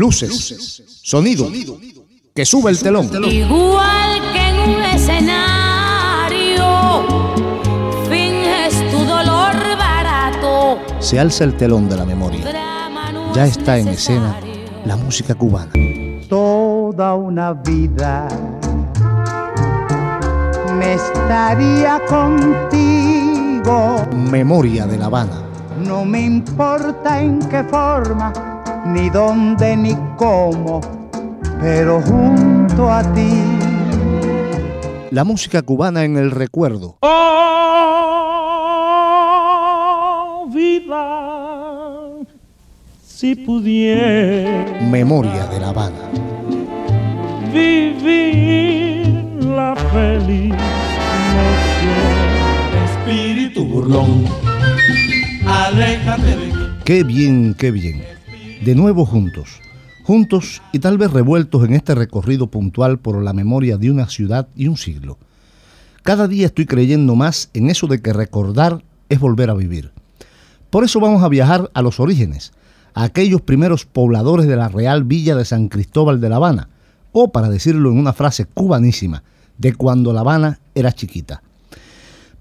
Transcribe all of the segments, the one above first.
luces, sonido, que sube el telón. Igual que en un escenario, finges tu dolor barato. Se alza el telón de la memoria. Ya está en escena la música cubana. Toda una vida me estaría contigo. Memoria de La Habana. No me importa en qué forma, ni dónde, ni cómo, pero junto a ti. La música cubana en el recuerdo. Oh, vida, si pudiera. Memoria de La Habana. Vivir la feliz Espíritu burlón, aléjate de mí. Qué bien, qué bien. De nuevo juntos. Juntos y tal vez revueltos en este recorrido puntual por la memoria de una ciudad y un siglo. Cada día estoy creyendo más en eso de que recordar es volver a vivir. Por eso vamos a viajar a los orígenes, a aquellos primeros pobladores de la Real Villa de San Cristóbal de La Habana, o para decirlo en una frase cubanísima, de cuando La Habana era chiquita.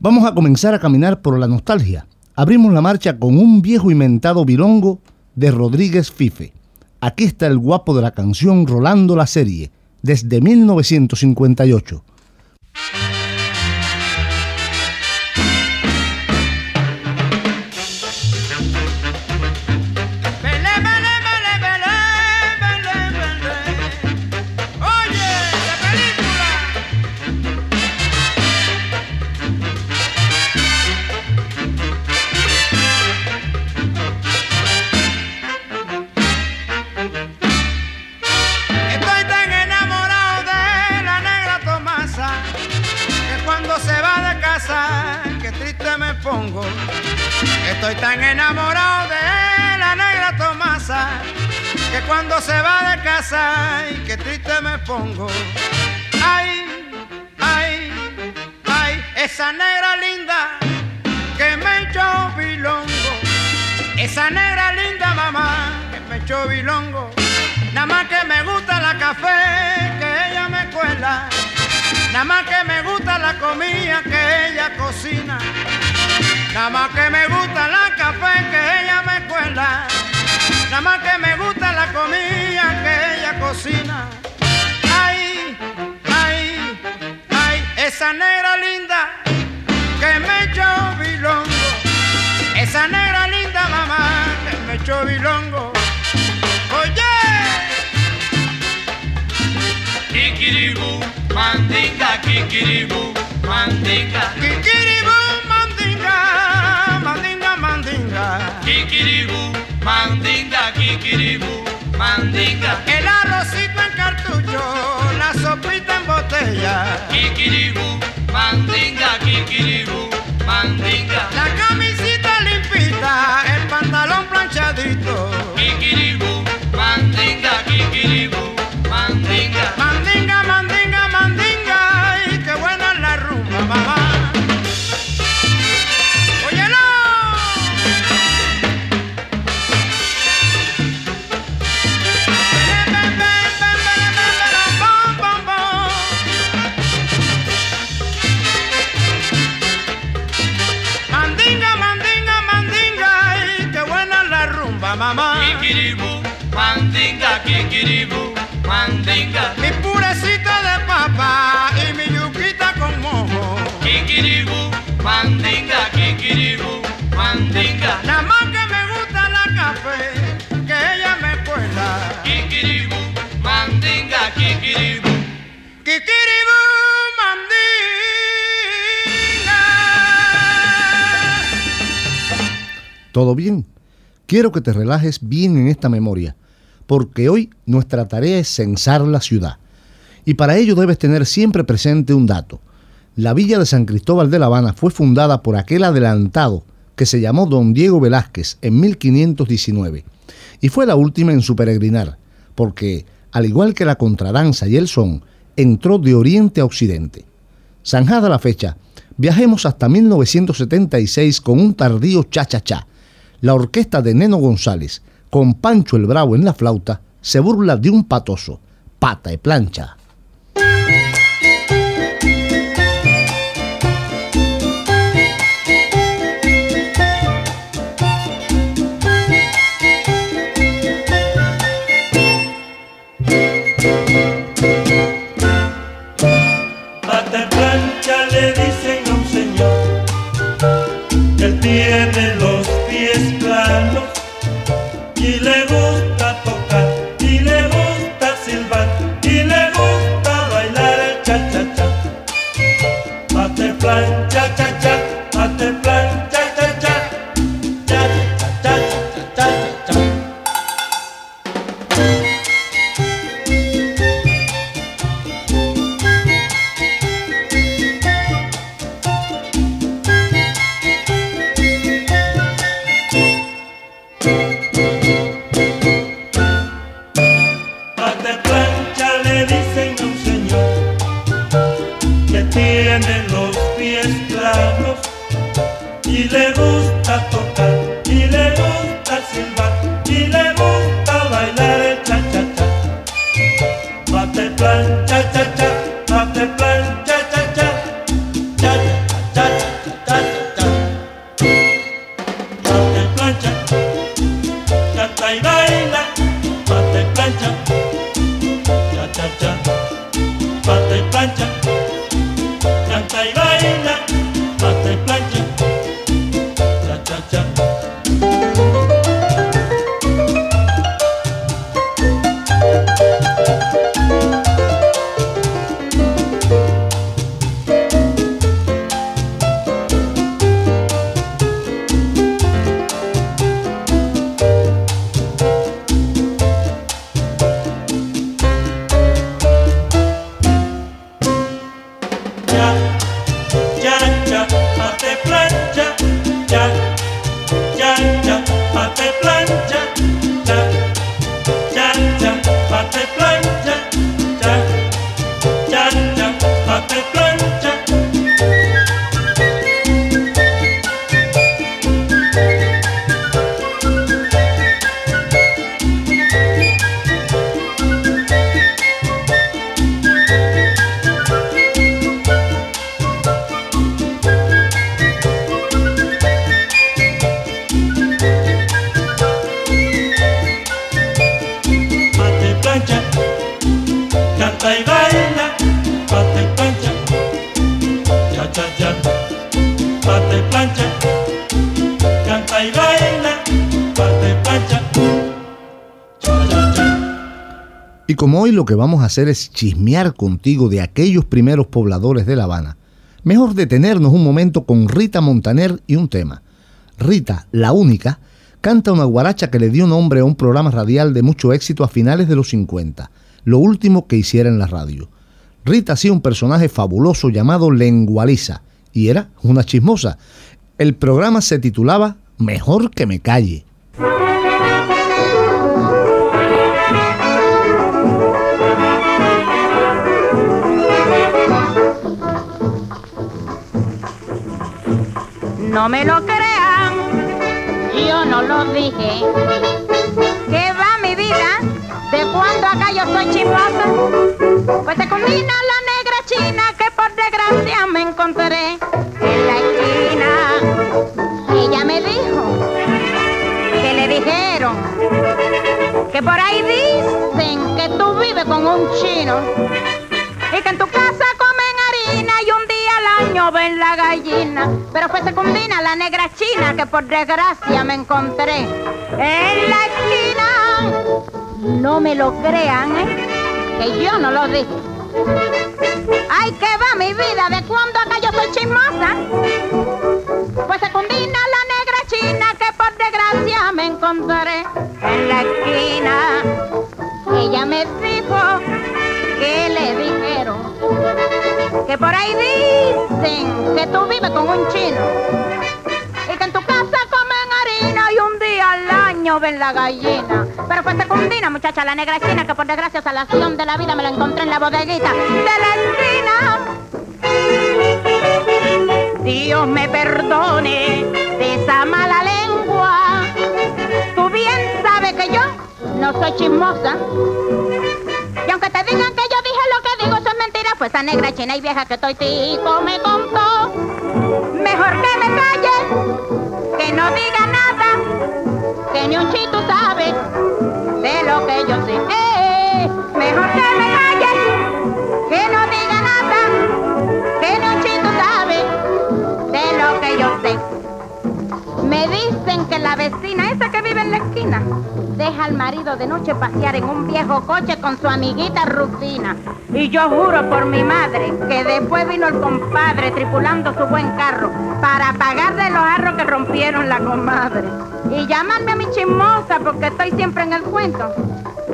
Vamos a comenzar a caminar por la nostalgia. Abrimos la marcha con un viejo inventado bilongo de Rodríguez Fife. Aquí está el guapo de la canción Rolando la serie, desde 1958. Va de casa, y que triste me pongo. Ay, ay, ay, esa negra linda que me echó bilongo. Esa negra linda mamá que me echó bilongo. Nada más que me gusta la café que ella me cuela. Nada más que me gusta la comida que ella cocina. Nada más que me gusta la café que ella me cuela. Nada más que me gusta la comida que ella cocina. Ay, ay, ay, esa negra linda que me echó bilongo. Esa negra linda mamá que me echó bilongo. Oye. Kikiribu, mandinga, kikiribu, mandinga. Kikiribu, mandinga, mandinga, mandinga. Kikiribu, mandinga, kikiribu, mandinga. El arrocito en cartucho, la sopita en botella. Kikiribu, mandinga, kikiribu, mandinga. La camisita limpita, el pantalón planchadito. Kikiribu, mandinga, kikiribu, mandinga. Mandinga, mandinga, kikiribu, mandinga. Mi purecita de papa y mi yuquita con mojo. Kikiribu, mandinga, kikiribu, mandinga. Nada más que me gusta la café, que ella me cuela. Kikiribu, mandinga, kikiribu. Kikiribu mandinga. ¿Todo bien? Quiero que te relajes bien en esta memoria, porque hoy nuestra tarea es censar la ciudad. Y para ello debes tener siempre presente un dato. La villa de San Cristóbal de La Habana fue fundada por aquel adelantado que se llamó Don Diego Velázquez en 1519 y fue la última en su peregrinar, porque, al igual que la contradanza y el son, entró de oriente a occidente. Zanjada la fecha, viajemos hasta 1976 con un tardío cha-cha-cha, la orquesta de Neno González, con Pancho el Bravo en la flauta se burla de un patoso, pata y plancha. Plancha cha como hoy lo que vamos a hacer es chismear contigo de aquellos primeros pobladores de La Habana, mejor detenernos un momento con Rita Montaner y un tema. Rita, la única, canta una guaracha que le dio nombre a un programa radial de mucho éxito a finales de los 50, lo último que hiciera en la radio. Rita hacía un personaje fabuloso llamado Lengualiza y era una chismosa. El programa se titulaba Mejor que me calle. No me lo crean, yo no lo dije. ¿Qué va mi vida? ¿De cuándo acá yo soy chismosa? Pues te combina la negra china que por desgracia me encontré en la esquina. Ella me dijo que le dijeron que por ahí dicen que tú vives con un chino y que en tu casa año ven la gallina. Pero fue secundina la negra china que por desgracia me encontré en la esquina. No me lo crean, ¿eh? Que yo no lo dije. Ay, que va mi vida, ¿de cuándo acá yo soy chismosa? Pues secundina la negra china que por desgracia me encontré en la esquina. Que por ahí dicen que tú vives con un chino y que en tu casa comen harina y un día al año ven la gallina. Pero fue secundina, muchacha, la negra china que por desgracia salación de la vida me la encontré en la bodeguita de la esquina. Dios me perdone de esa mala lengua. Tú bien sabes que yo no soy chismosa. Esa negra china y vieja que estoy tico me contó. Mejor que me calle, que no diga nada, que ni un chito sabe de lo que yo sé. Eh, mejor que me calle, que la vecina esa que vive en la esquina deja al marido de noche pasear en un viejo coche con su amiguita Rufina. Y yo juro por mi madre que después vino el compadre tripulando su buen carro para pagarle los arros que rompieron la comadre. Y llamarme a mi chismosa porque estoy siempre en el cuento.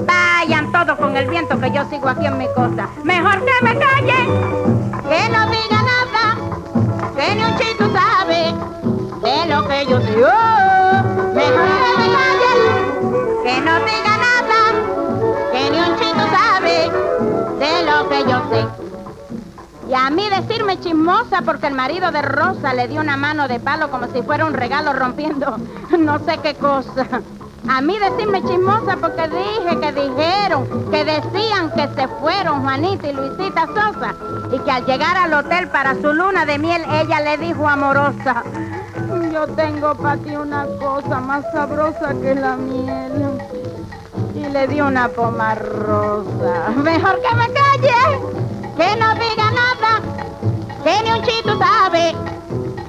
Vayan todos con el viento que yo sigo aquí en mi cosa. Mejor que me callen, chismosa porque el marido de Rosa le dio una mano de palo como si fuera un regalo rompiendo no sé qué cosa. A mí decirme chismosa porque dije que dijeron, que decían que se fueron Juanita y Luisita Sosa y que al llegar al hotel para su luna de miel ella le dijo amorosa, yo tengo para ti una cosa más sabrosa que la miel. Y le dio una poma rosa. Mejor que me calle, que no diga nada, que ni un chito sabe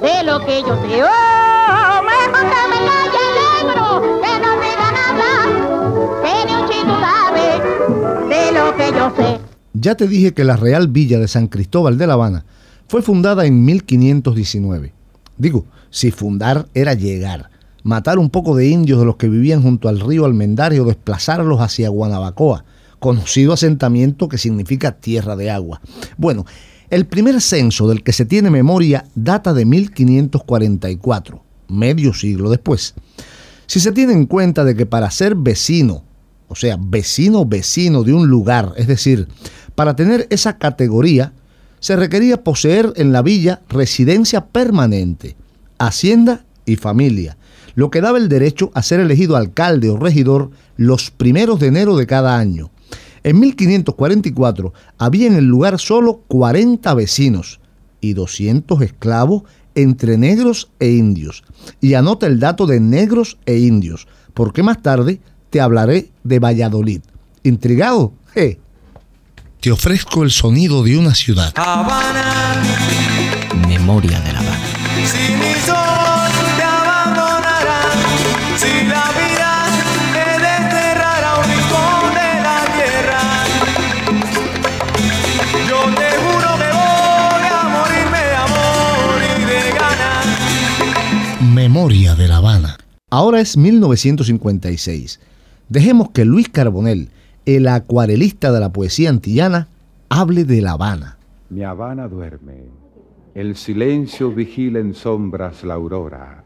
de lo que yo sé. Oh, mejor que me calle, negro, que no diga nada, que ni un chito sabe de lo que yo sé. Ya te dije que la Real Villa de San Cristóbal de La Habana fue fundada en 1519. Digo, si fundar era llegar, matar un poco de indios de los que vivían junto al río Almendario, desplazarlos hacia Guanabacoa, conocido asentamiento que significa tierra de agua. Bueno, el primer censo del que se tiene memoria data de 1544, medio siglo después. Si se tiene en cuenta de que para ser vecino, o sea, vecino vecino de un lugar, es decir, para tener esa categoría, se requería poseer en la villa residencia permanente, hacienda y familia, lo que daba el derecho a ser elegido alcalde o regidor los primeros de enero de cada año. En 1544 había en el lugar solo 40 vecinos y 200 esclavos entre negros e indios. Y anota el dato de negros e indios, porque más tarde te hablaré de Valladolid. ¿Intrigado? Je. Te ofrezco el sonido de una ciudad. Habana, Memoria de La Habana. Ahora es 1956. Dejemos que Luis Carbonell, el acuarelista de la poesía antillana, hable de La Habana. Mi Habana duerme, el silencio vigila en sombras la aurora.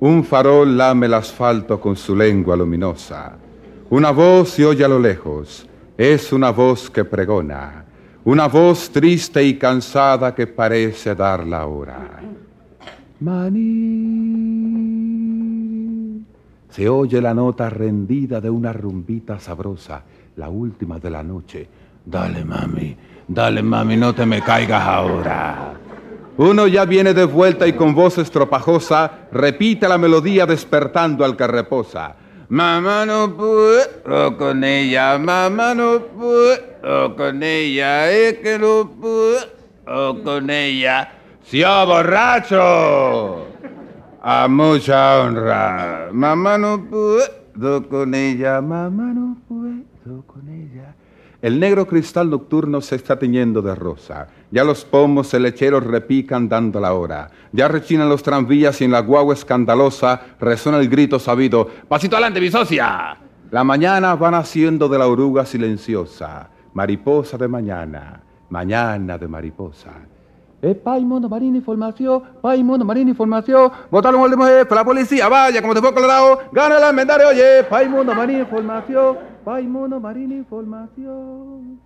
Un farol lame el asfalto con su lengua luminosa. Una voz se oye a lo lejos, es una voz que pregona. Una voz triste y cansada que parece dar la hora. Maní. Se oye la nota rendida de una rumbita sabrosa, la última de la noche. Dale, mami, dale, mami, no te me caigas ahora. Uno ya viene de vuelta y con voz estropajosa repite la melodía despertando al que reposa. Mamá no puedo con ella, mamá no puedo con ella, es que no puedo con ella. ¡Sió borracho! A mucha honra. Mamá no puedo con ella, mamá no puedo con ella. El negro cristal nocturno se está teñendo de rosa. Ya los pomos lecheros repican dando la hora. Ya rechinan los tranvías y en la guagua escandalosa resuena el grito sabido. ¡Pasito adelante, mi socia! La mañana va naciendo de la oruga silenciosa. Mariposa de mañana, mañana de mariposa. Eh, pai, mono, marina, información. Pai, mono, marina, información. Votaron al jefe, la policía, vaya, como te fue Colorado. Gana el almendario, oye. Pai, mono, marina, información. Pai, mono, marina, información.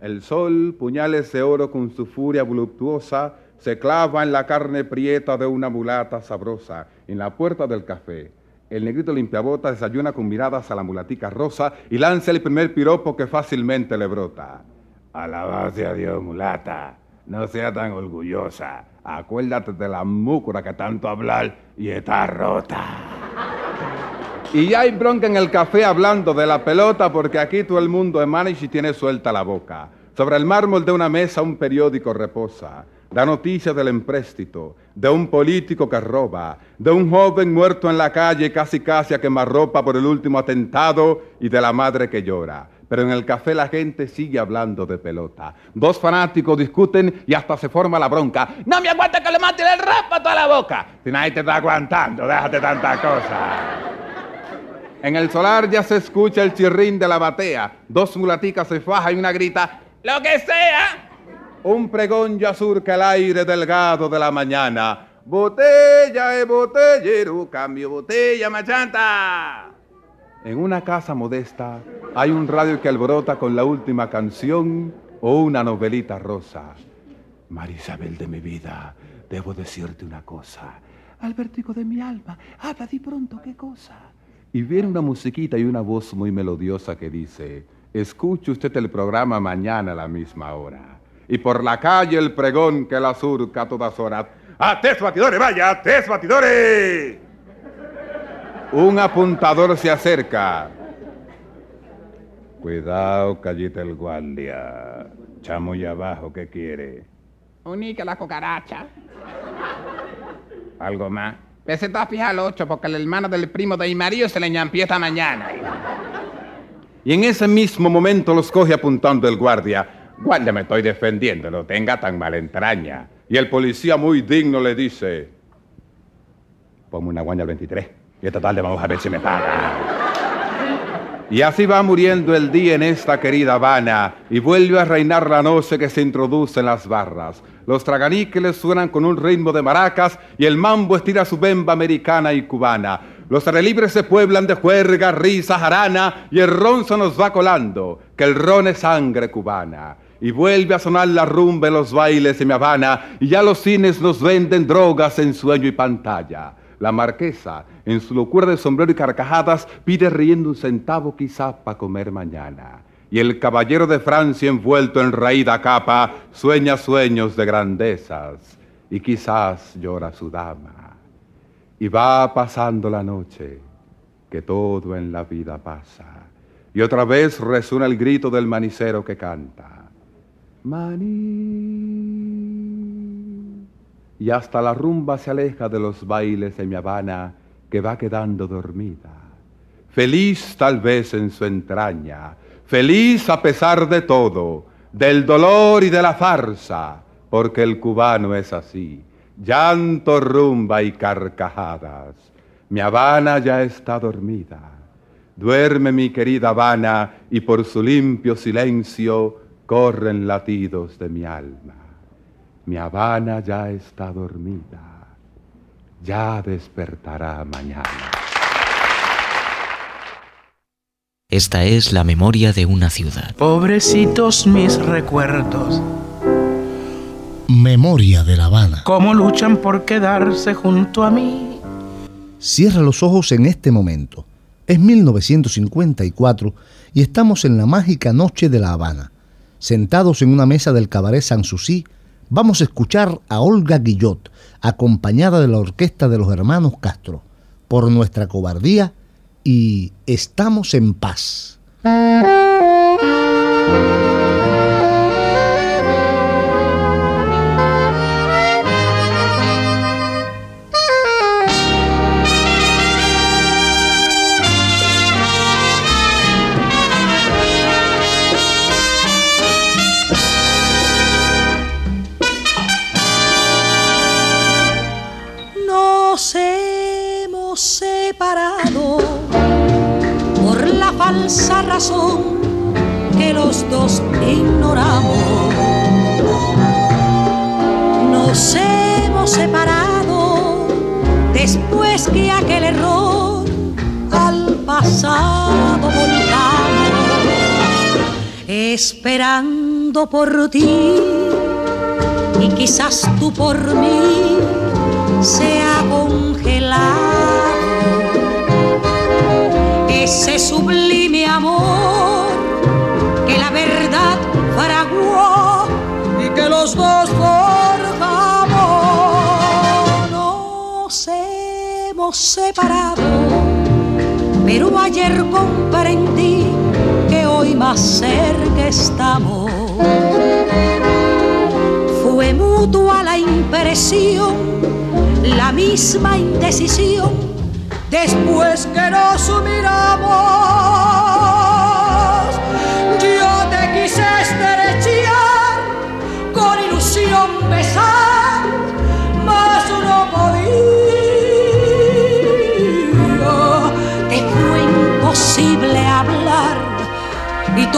El sol, puñales de oro con su furia voluptuosa, se clava en la carne prieta de una mulata sabrosa, en la puerta del café. El negrito limpiabota desayuna con miradas a la mulatica rosa y lanza el primer piropo que fácilmente le brota. Alabase a Dios, mulata. No sea tan orgullosa. Acuérdate de la múcura que tanto hablar y está rota. Y ya hay bronca en el café hablando de la pelota porque aquí todo el mundo emana y tiene suelta la boca. Sobre el mármol de una mesa un periódico reposa. Da noticias del empréstito, de un político que roba, de un joven muerto en la calle casi casi a quemarropa por el último atentado y de la madre que llora. Pero en el café la gente sigue hablando de pelota. Dos fanáticos discuten y hasta se forma la bronca. No me aguanta que le mate el rap a la boca. Si nadie te está aguantando, déjate tanta cosa. En el solar ya se escucha el chirrín de la batea. Dos mulaticas se fajan y una grita, ¡lo que sea! Un pregón ya surca el aire delgado de la mañana. Botella e botellero, cambio botella machanta. En una casa modesta hay un radio que alborota con la última canción o una novelita rosa. Marisabel de mi vida, debo decirte una cosa. Albertico de mi alma, habla di pronto qué cosa. Y viene una musiquita y una voz muy melodiosa que dice, escuche usted el programa mañana a la misma hora. Y por la calle el pregón que la surca a todas horas. ¡Ates batidores, vaya! ¡Ates batidores! Un apuntador se acerca. Cuidado, callita el guardia. Chamo y abajo, ¿qué quiere? Unica la cucaracha. ¿Algo más? Pese está fija al 8 porque el hermano del primo de Imarío se le ñampió esta mañana. Y en ese mismo momento los coge apuntando el guardia. Guardia, me estoy defendiendo, no tenga tan mala entraña. Y el policía muy digno le dice, ponme una guaña al 23 y esta tarde vamos a ver si me paga. Y así va muriendo el día en esta querida Habana y vuelve a reinar la noche que se introduce en las barras. Los traganíqueles suenan con un ritmo de maracas y el mambo estira su bemba americana y cubana. Los relibres se pueblan de juerga, risa, jarana y el ron se nos va colando, que el ron es sangre cubana. Y vuelve a sonar la rumba en los bailes de mi Habana y ya los cines nos venden drogas en sueño y pantalla. La marquesa, en su locura de sombrero y carcajadas, pide riendo un centavo quizá para comer mañana. Y el caballero de Francia, envuelto en raída capa, sueña sueños de grandezas y quizás llora su dama. Y va pasando la noche, que todo en la vida pasa. Y otra vez resuena el grito del manicero que canta. Maní. Y hasta la rumba se aleja de los bailes de mi Habana, que va quedando dormida. Feliz tal vez en su entraña, feliz a pesar de todo, del dolor y de la farsa, porque el cubano es así, llanto, rumba y carcajadas. Mi Habana ya está dormida. Duerme mi querida Habana y por su limpio silencio corren latidos de mi alma. Mi Habana ya está dormida, ya despertará mañana. Esta es la memoria de una ciudad. Pobrecitos mis recuerdos, Memoria de La Habana. cómo luchan por quedarse junto a mí. Cierra los ojos en este momento. Es 1954 y estamos en la mágica noche de La Habana. Sentados en una mesa del cabaret Sanssouci, vamos a escuchar a Olga Guillot, acompañada de la orquesta de los hermanos Castro, por nuestra cobardía y estamos en paz. Esperando por ti y quizás tú por mí se ha congelado ese sublime amor que la verdad fraguó y que los dos forjamos. Nos hemos separado, pero ayer comprendí que hoy más cerca estamos. Fue mutua la impresión, la misma indecisión, después que nos miramos.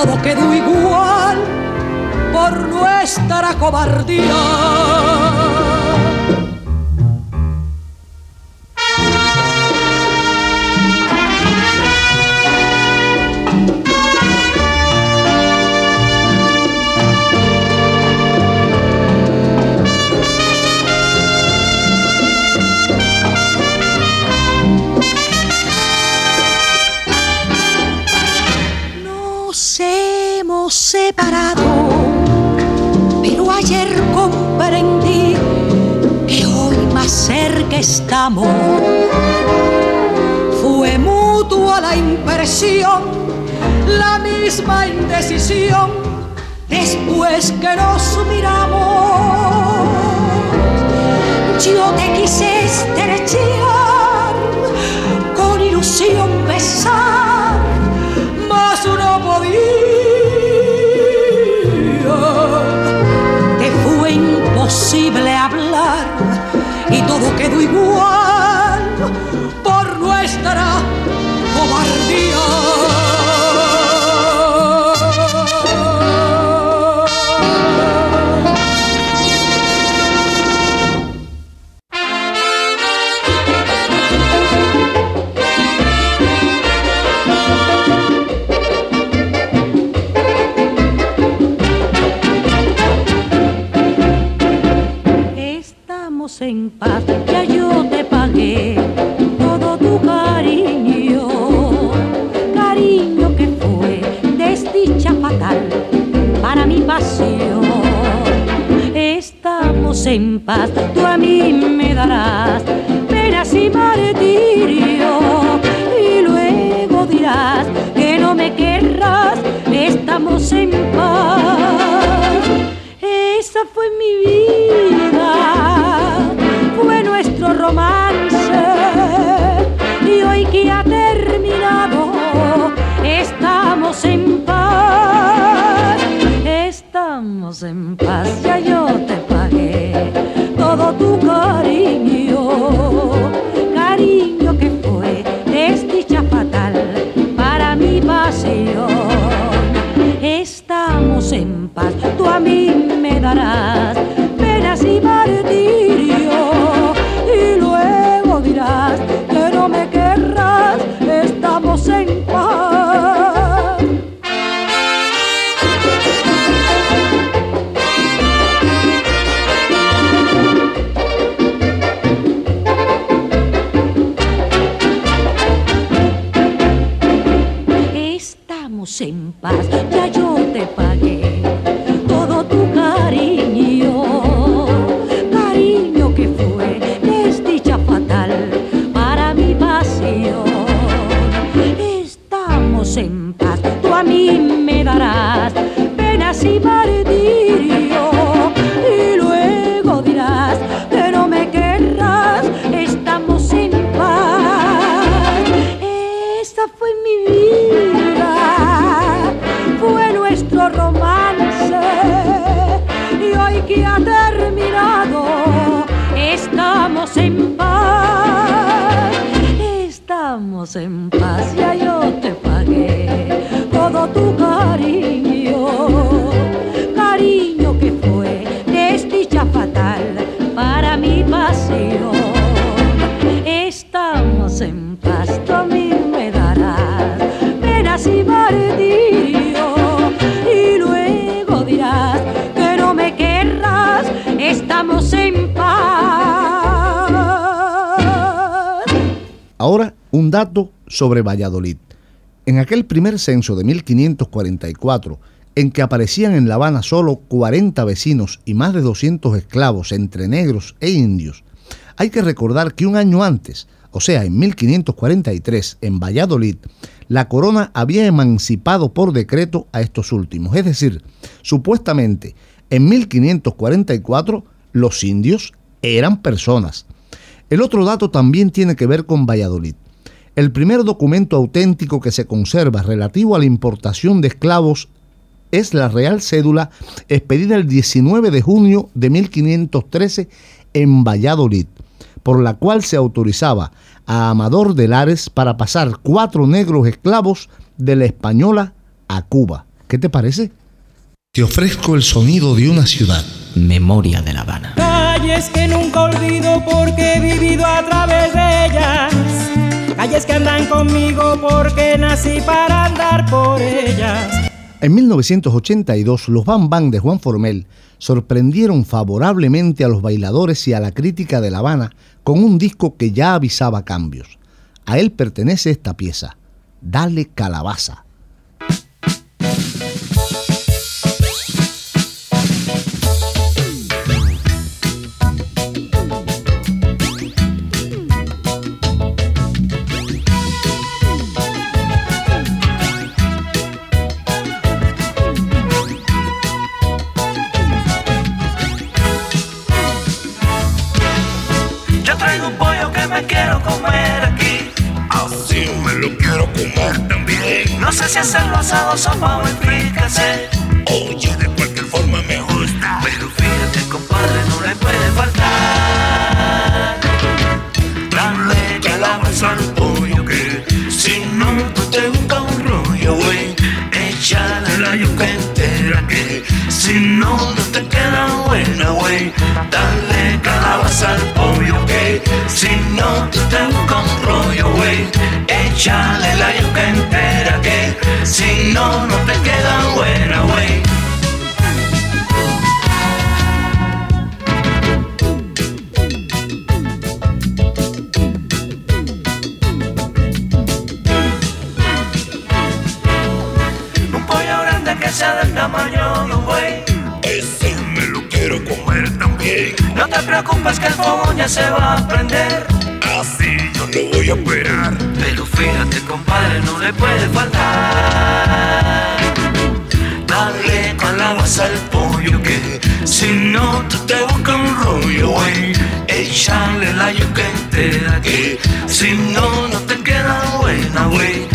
Todo quedó igual por nuestra cobardía. Separado, pero ayer comprendí que hoy más cerca estamos. Fue mutua la impresión, la misma indecisión, después que nos miramos. Yo te quise estrechar, con ilusión besar, mas no podía. Imposible hablar y todo quedó igual por nuestra cobardía. En paz, ya yo te pagué todo tu cariño, cariño que fue desdicha fatal para mi pasión. Estamos en paz, tú a mí me darás penas y martirio y luego dirás que no me querrás, estamos en paz. Esa fue mi vida, y hoy que ha terminado estamos en paz, estamos en paz, ya yo te pagué todo tu cariño, dato sobre Valladolid. En aquel primer censo de 1544, en que aparecían en La Habana solo 40 vecinos y más de 200 esclavos entre negros e indios, hay que recordar que un año antes, o sea, en 1543, en Valladolid, la corona había emancipado por decreto a estos últimos. Es decir, supuestamente, en 1544 los indios eran personas. El otro dato también tiene que ver con Valladolid. El primer documento auténtico que se conserva relativo a la importación de esclavos es la Real Cédula expedida el 19 de junio de 1513 en Valladolid, por la cual se autorizaba a Amador de Lares para pasar cuatro negros esclavos de la española a Cuba. ¿Qué te parece? Te ofrezco el sonido de una ciudad. Memoria de La Habana. Calles que nunca olvido porque he vivido a través de ellas. Calles que andan conmigo porque nací para andar por ellas. En 1982, los Bam Bam de Juan Formel sorprendieron favorablemente a los bailadores y a la crítica de La Habana con un disco que ya avisaba cambios. A él pertenece esta pieza, Dale Calabaza. Sé si hacerlo asado, sopa o en fricassé. Oye, de cualquier forma me gusta. Pero fíjate, compadre, no le puede faltar. Dale calabaza al pollo que si no tú te buscas un rollo, güey. Échale la yuca entera que si no no te queda buena, güey. Dale calabaza al pollo que si no te un rollo, güey. Échale la yuca entera que si no no te queda buena, güey. Preocupes que el fogón ya se va a prender. Así yo no voy a esperar. Pero fíjate, compadre, no le puede faltar. Dale calabaza al pollo que si no tú te buscas un rollo, güey. Échale la yuca entera que si no no te queda buena, güey.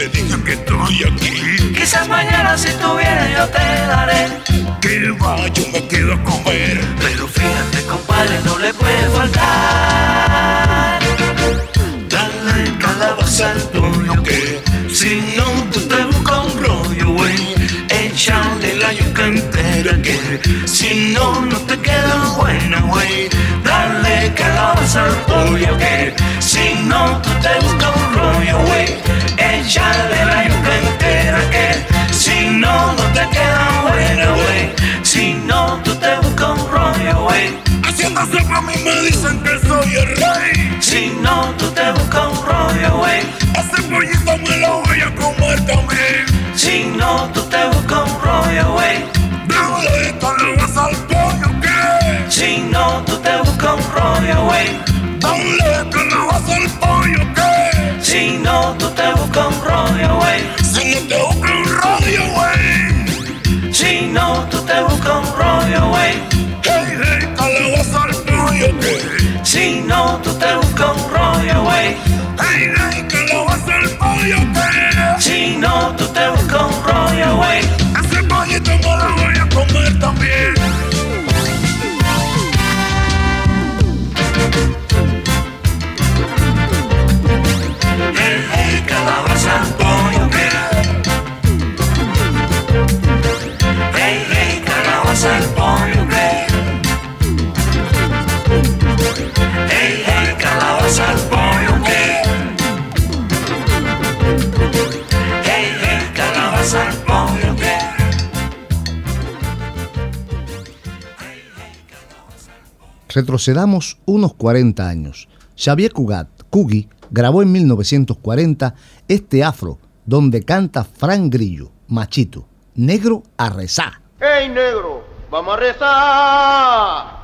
Te dije que estoy aquí. Quizás mañana si tú vienes yo te daré. Que va, yo me quedo a comer. Pero fíjate, compadre, no le puede faltar. Dale calabaza al pollo que si no tú te buscas un rollo, güey. Échale la yuca entera que si no no te queda buena, güey. Dale calabaza al pollo que si no tú te buscas un rollo, güey. Échale la yuca entera que si no no te queda buena, güey. Si no tú te buscas un rollo, güey. Haciendo siempre a mí me dicen que soy el rey. Si no tú te buscas un rollo, güey. Ese pollito me lo voy a comer también. Si no tú te buscas un rollo, güey. Dale calabaza al pollo que Si no tú te buscas un rollo, güey. Dale calabaza al pollo que Si no tú te buscas un rollo, güey. Si no te busco un rollo, güey. Si no tú te buscas un rollo, güey. Hey, hey, calabaza al pollo que Si no tú te buscas un rollo, güey. Hey, hey, calabaza al pollo que Si no tú te buscas un rollo, güey. Ese pollito me lo San hombre. Hey, hey, calabaza al hombre. Hey, hey, calabaza al hombre. Retrocedamos unos 40 años. Xavier Cugat, Cugi, grabó en 1940 este afro donde canta Fran Grillo, Machito, Negro a rezar. ¡Ey, negro! ¡Vamos a rezar!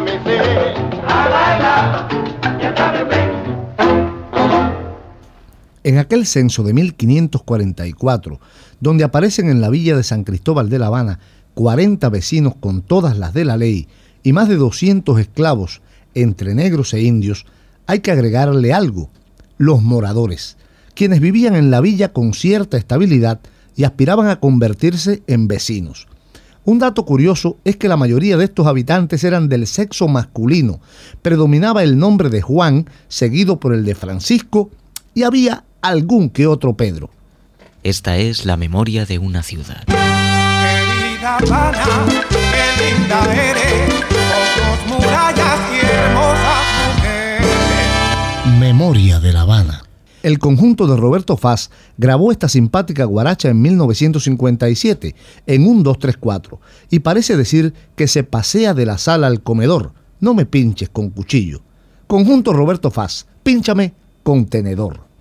Mira me sé A bailar, ya está bebé En aquel censo de 1544, donde aparecen en la villa de San Cristóbal de La Habana 40 vecinos con todas las de la ley y más de 200 esclavos entre negros e indios, hay que agregarle algo, los moradores, quienes vivían en la villa con cierta estabilidad y aspiraban a convertirse en vecinos. Un dato curioso es que la mayoría de estos habitantes eran del sexo masculino, predominaba el nombre de Juan, seguido por el de Francisco, y había algún que otro Pedro. Esta es la memoria de una ciudad. Querida Habana, qué linda eres, con tus murallas y hermosas mujeres. Memoria de La Habana. El conjunto de Roberto Faz grabó esta simpática guaracha en 1957 en un 234 y parece decir que se pasea de la sala al comedor. No me pinches con cuchillo. Conjunto Roberto Faz, pínchame con tenedor.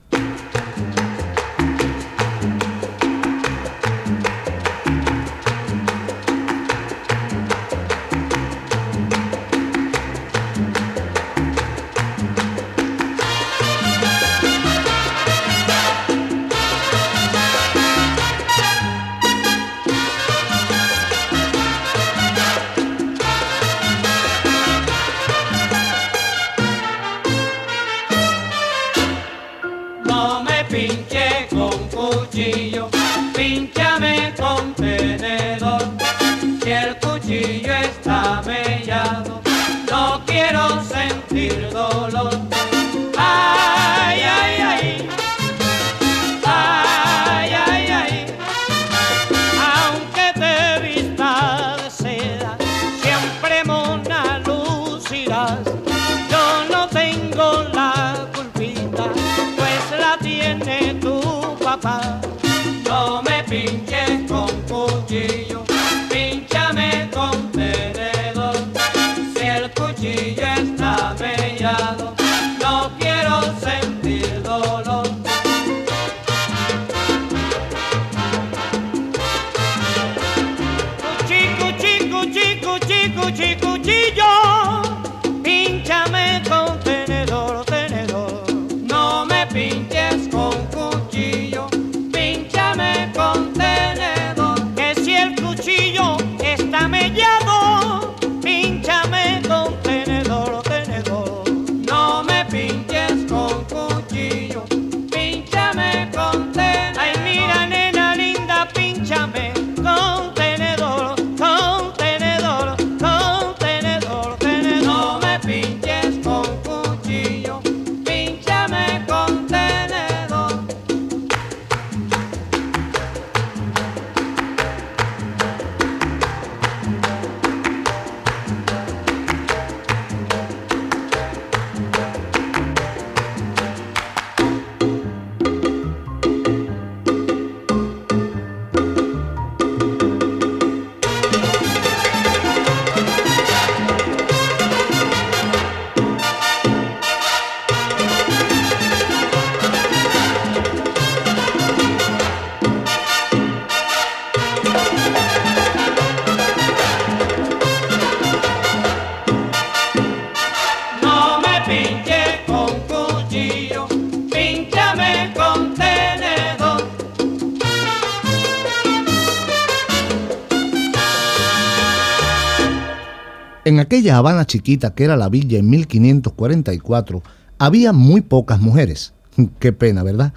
En aquella Habana chiquita que era la villa en 1544, había muy pocas mujeres. Qué pena, ¿verdad?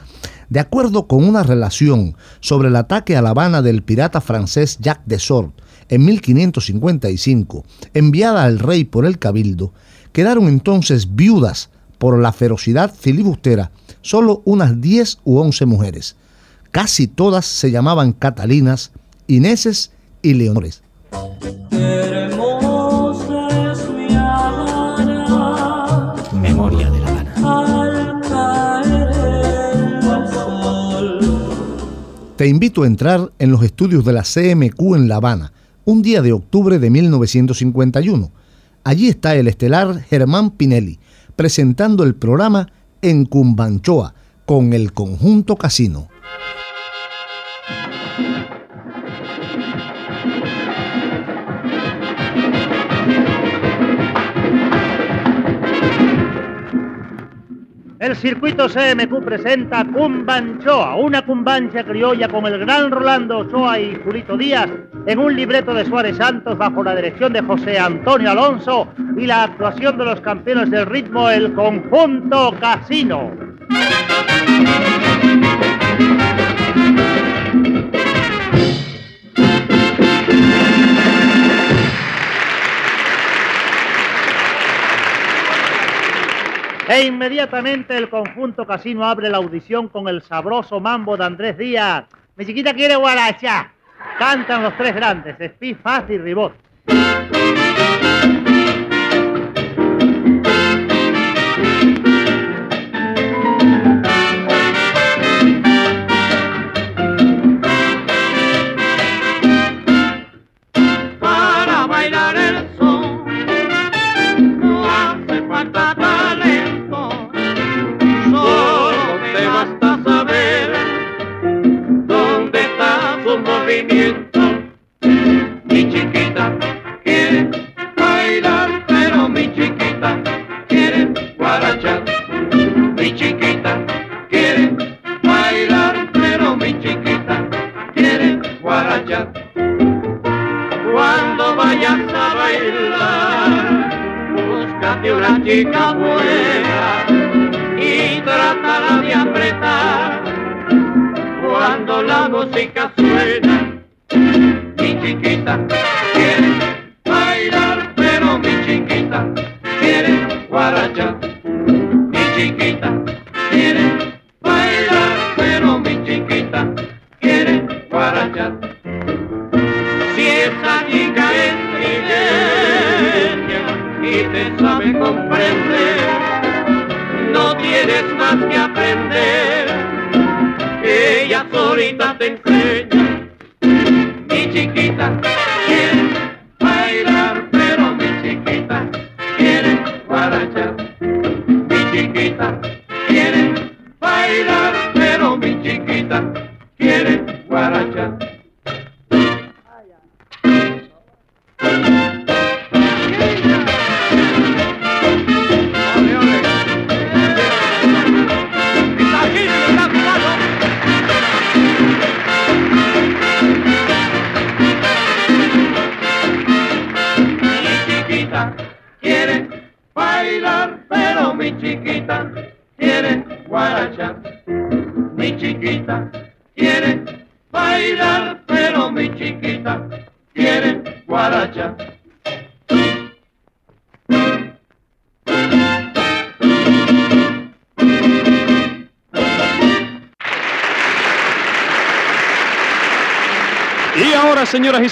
De acuerdo con una relación sobre el ataque a La Habana del pirata francés Jacques Desord en 1555, enviada al rey por el cabildo, quedaron entonces viudas por la ferocidad filibustera solo unas 10 u 11 mujeres. Casi todas se llamaban Catalinas, Ineses y Leonores. Te invito a entrar en los estudios de la CMQ en La Habana, un día de octubre de 1951. Allí está el estelar Germán Pinelli, presentando el programa En Cumbanchoa, con el conjunto Casino. El circuito CMQ presenta Cumbanchoa, una cumbancha criolla con el gran Rolando Ochoa y Julito Díaz en un libreto de Suárez Santos bajo la dirección de José Antonio Alonso y la actuación de los campeones del ritmo, el conjunto Casino. E inmediatamente el conjunto casino abre la audición con el sabroso mambo de Andrés Díaz. Mi chiquita quiere guaracha. Cantan los tres grandes, Speed, Fast y Ribot.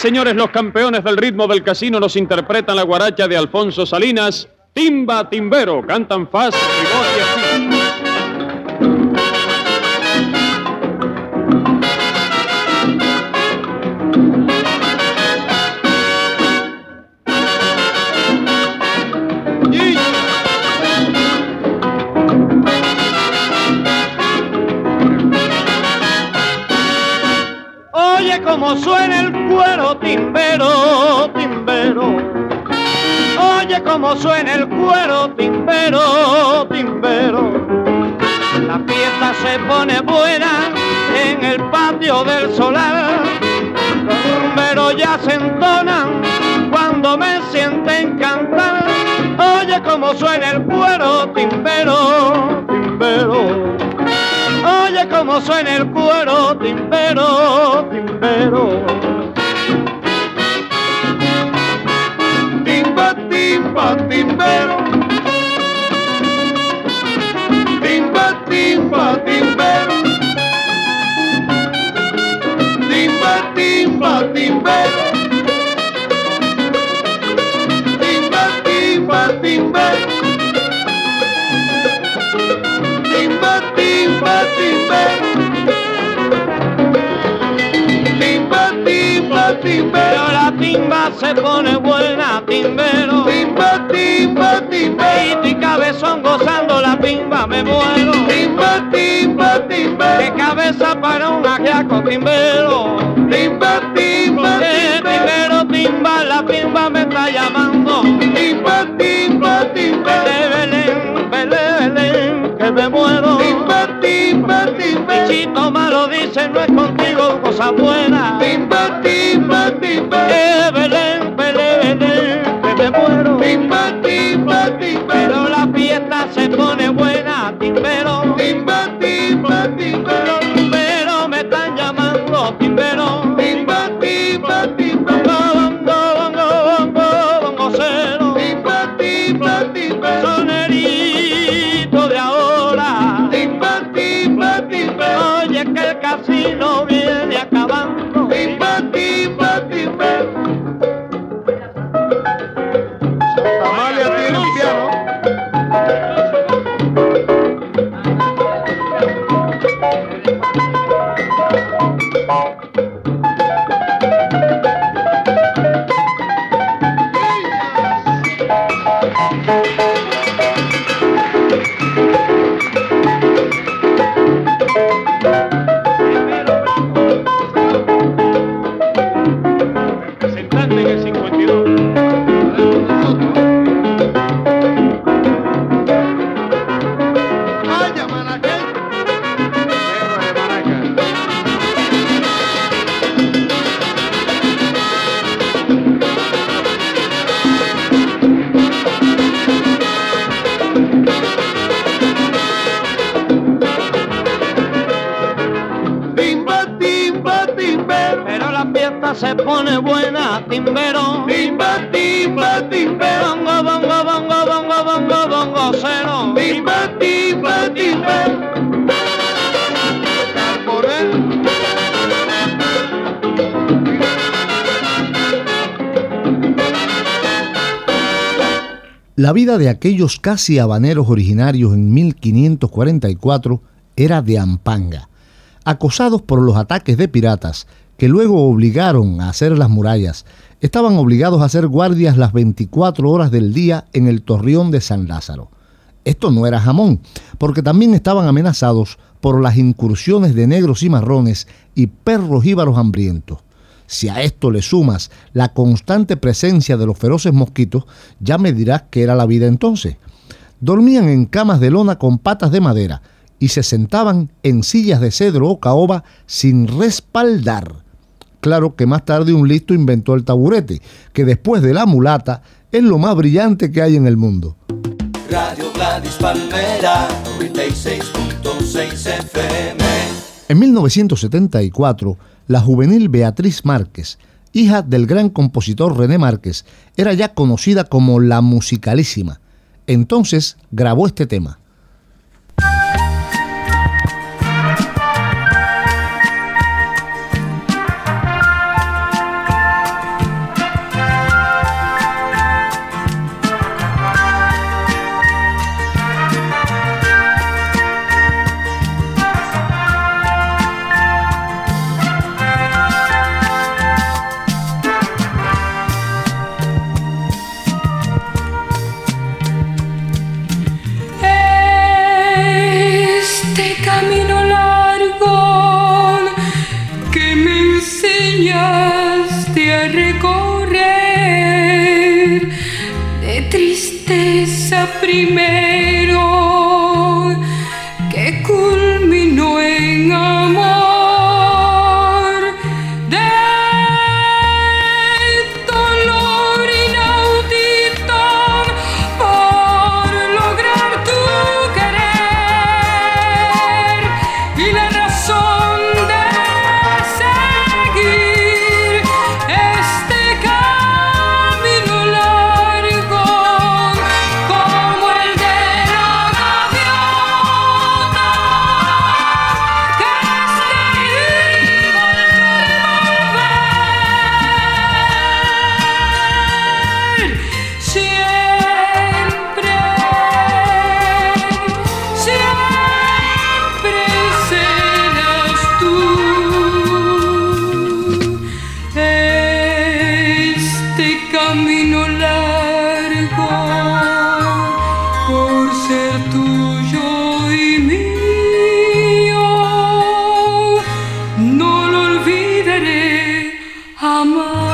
Señores, los campeones del ritmo del casino nos interpretan la guaracha de Alfonso Salinas, Timba Timbero, cantan faz, y así. Timbero, timbero. Oye cómo suena el cuero timbero, timbero. La fiesta se pone buena en el patio del solar. Los ya se entonan cuando me sienten cantar. Oye cómo suena el cuero timbero, timbero. Oye cómo suena el cuero, timbero, timbero. Timba, timbero. Timba, timba, timbero. Timba, timba, timbero. Timba, timba, timbero. Timba, timba, timbero. Timbero. La timba se pone buena, timbero. Timba, timba, timbero. Y tu cabezón gozando la timba, me muero. Timba, timba, timbero. De cabeza para un ajiaco, timbero. Timba, timba, timbero. timba, la timba me está llamando. Timba, timba, timbero. De Belén, Belén, Belén, que me muero. Timba, timba, timbero. Bichito malo dice, no es contigo cosa buena. Timba, timba, timbero. De Belén, Belén, Belén, que me muero. Timba, timba, timbero. Pero la fiesta se pone buena, timbero. Timba, timba, timbero. La vida de aquellos casi habaneros originarios en 1544 era de ampanga. Acosados por los ataques de piratas que luego obligaron a hacer las murallas, estaban obligados a hacer guardias las 24 horas del día en el torreón de San Lázaro. Esto no era jamón, porque también estaban amenazados por las incursiones de negros y marrones y perros íbaros hambrientos. Si a esto le sumas la constante presencia de los feroces mosquitos, ya me dirás qué era la vida entonces. Dormían en camas de lona con patas de madera y se sentaban en sillas de cedro o caoba sin respaldar. Claro que más tarde un listo inventó el taburete, que después de la mulata es lo más brillante que hay en el mundo. Radio Gladys Palmera, 96.6 FM. En 1974, la juvenil Beatriz Márquez, hija del gran compositor René Márquez, era ya conocida como la musicalísima. Entonces grabó este tema. I'm a.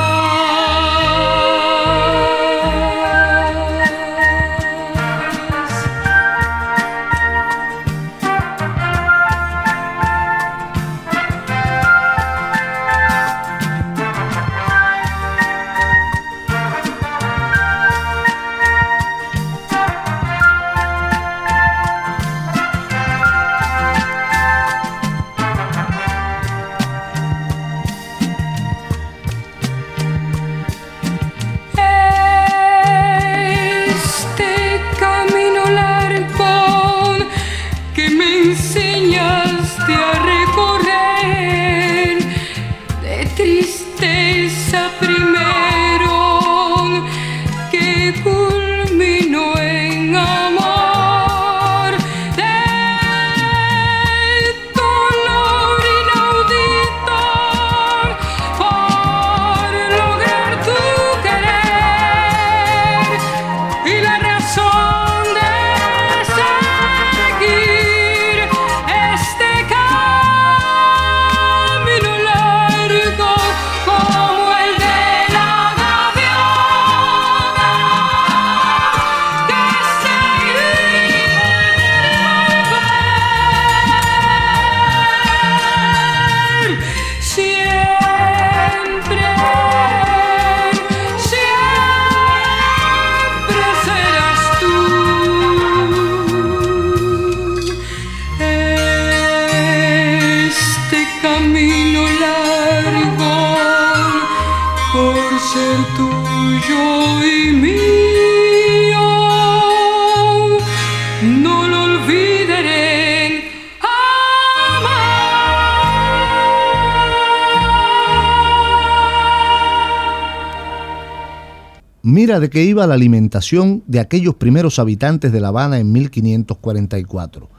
De qué iba la alimentación de aquellos primeros habitantes de La Habana en 1544.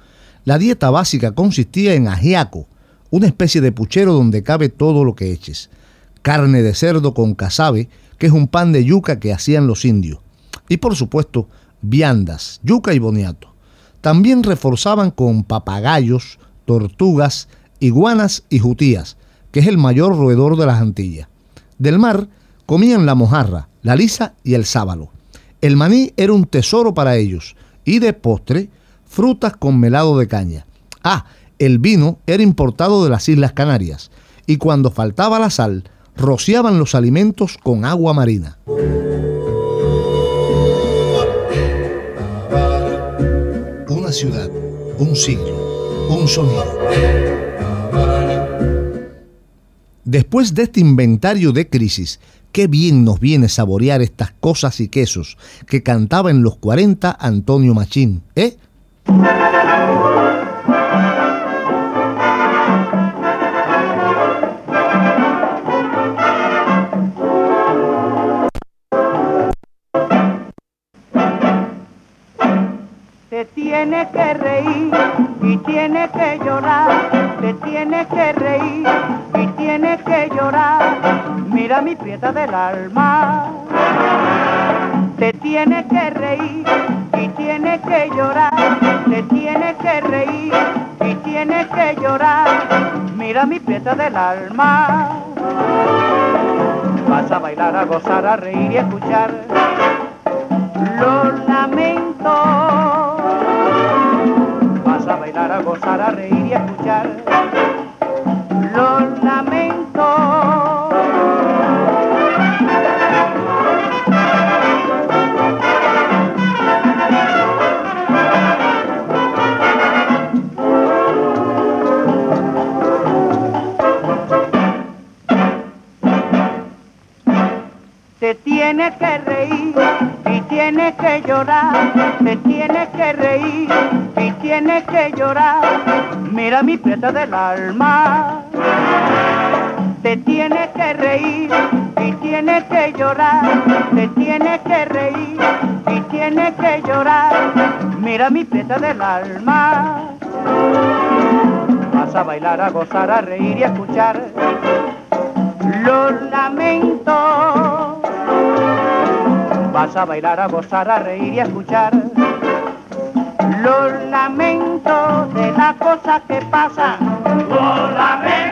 La dieta básica consistía en ajiaco, una especie de puchero donde cabe todo lo que eches. Carne de cerdo con casabe, que es un pan de yuca que hacían los indios. Y por supuesto, viandas, yuca y boniato. También reforzaban con papagayos, tortugas, iguanas y jutías, que es el mayor roedor de las Antillas. Del mar comían la mojarra, la lisa y el sábalo. El maní era un tesoro para ellos y de postre frutas con melado de caña. Ah, el vino era importado de las Islas Canarias y cuando faltaba la sal, rociaban los alimentos con agua marina. Una ciudad, un siglo, un sonido. Después de este inventario de crisis, qué bien nos viene saborear estas cosas y quesos que cantaba en los 40 Antonio Machín, ¿eh? Te tiene que reír y tiene que llorar, te tiene que reír y tiene que llorar. Mira mi prieta del alma. Te tiene que reír y tiene que llorar, te tiene que reír y tiene que llorar. Mira mi prieta del alma. Vas a bailar, a gozar, a reír y a escuchar los lamentos. Gozar, a reír y a escuchar los lamentos. Te tiene que reír y tiene que llorar, te tiene que reír y tiene que llorar. Mira mi prieta del alma. Te tiene que reír y tiene que llorar, te tiene que reír y tiene que llorar. Mira mi prieta del alma. Vas a bailar, a gozar, a reír y a escuchar los lamentos. Vas a bailar, a gozar, a reír y a escuchar los lamentos de las cosas que pasan. Los lamentos.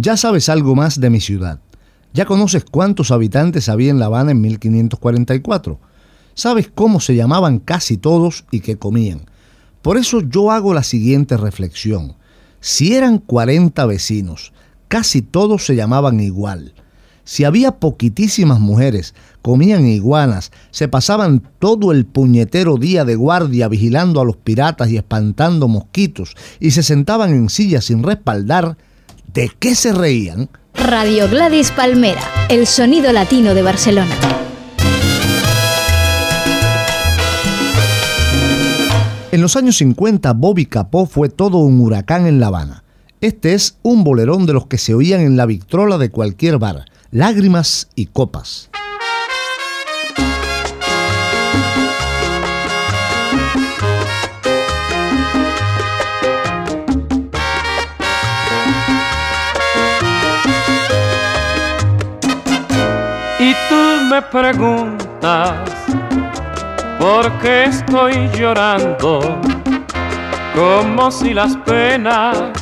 Ya sabes algo más de mi ciudad. Ya conoces cuántos habitantes había en La Habana en 1544. Sabes cómo se llamaban casi todos y qué comían. Por eso yo hago la siguiente reflexión. Si eran 40 vecinos, casi todos se llamaban igual. Si había poquitísimas mujeres, comían iguanas, se pasaban todo el puñetero día de guardia vigilando a los piratas y espantando mosquitos, y se sentaban en sillas sin respaldar, ¿de qué se reían? Radio Gladys Palmera, el sonido latino de Barcelona. En los años 50, Bobby Capó fue todo un huracán en La Habana. Este es un bolerón de los que se oían en la victrola de cualquier bar, lágrimas y copas. Si tú me preguntas por qué estoy llorando, como si las penas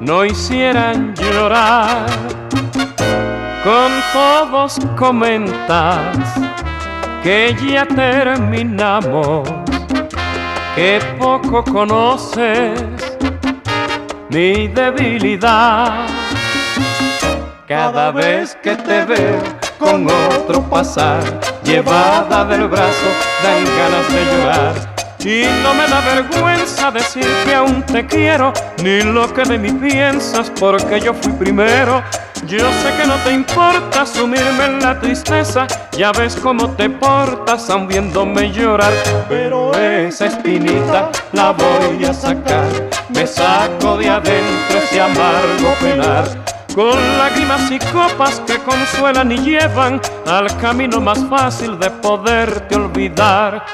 no hicieran llorar, con todos comentas que ya terminamos, que poco conoces mi debilidad. Cada vez que te veo con otro pasar, llevada del brazo, dan ganas de llorar. Y no me da vergüenza decir que aún te quiero, ni lo que de mí piensas, porque yo fui primero. Yo sé que no te importa sumirme en la tristeza, ya ves cómo te portas aun viéndome llorar, pero esa espinita la voy a sacar, me saco de adentro ese amargo penar con lágrimas y copas que consuelan y llevan al camino más fácil de poderte olvidar.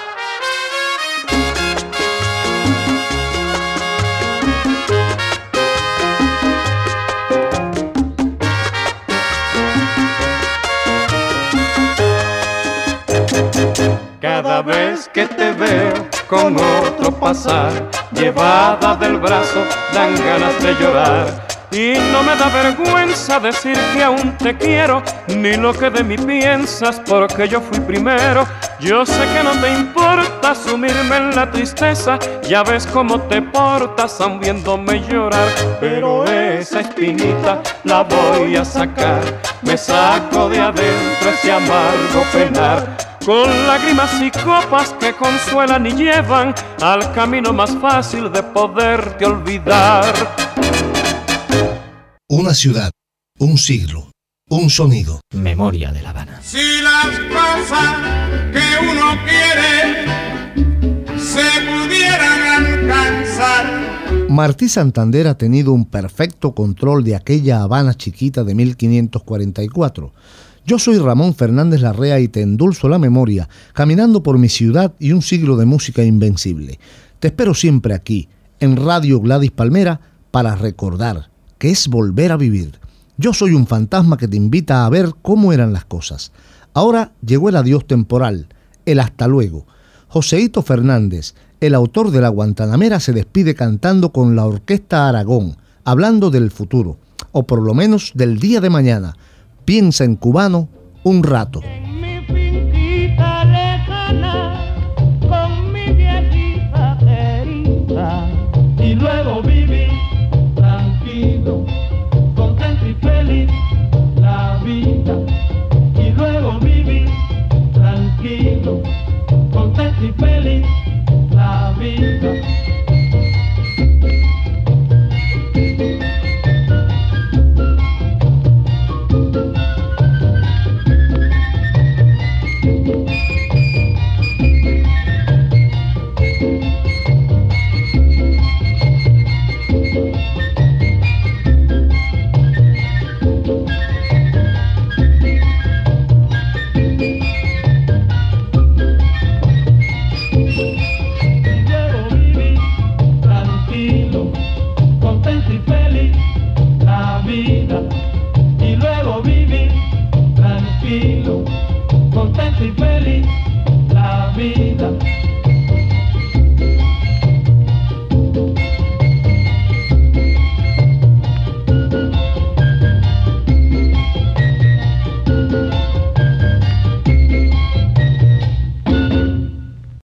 Cada vez que te veo con otro pasar, llevada del brazo, dan ganas de llorar. Y no me da vergüenza decir que aún te quiero, ni lo que de mí piensas, porque yo fui primero. Yo sé que no te importa sumirme en la tristeza, ya ves cómo te portas aun viéndome llorar. Pero esa espinita la voy a sacar, me saco de adentro ese amargo penar. Con lágrimas y copas que consuelan y llevan al camino más fácil de poderte olvidar. Una ciudad, un siglo, un sonido. Memoria de La Habana. Si las cosas que uno quiere se pudieran alcanzar. Martí Santander ha tenido un perfecto control de aquella Habana chiquita de 1544. Yo soy Ramón Fernández Larrea y te endulzo la memoria, caminando por mi ciudad y un siglo de música invencible. Te espero siempre aquí, en Radio Gladys Palmera, para recordar que es volver a vivir. Yo soy un fantasma que te invita a ver cómo eran las cosas. Ahora llegó el adiós temporal, el hasta luego. Joseito Fernández, el autor de La Guantanamera, se despide cantando con la Orquesta Aragón, hablando del futuro, o por lo menos del día de mañana. Piensa en cubano un rato.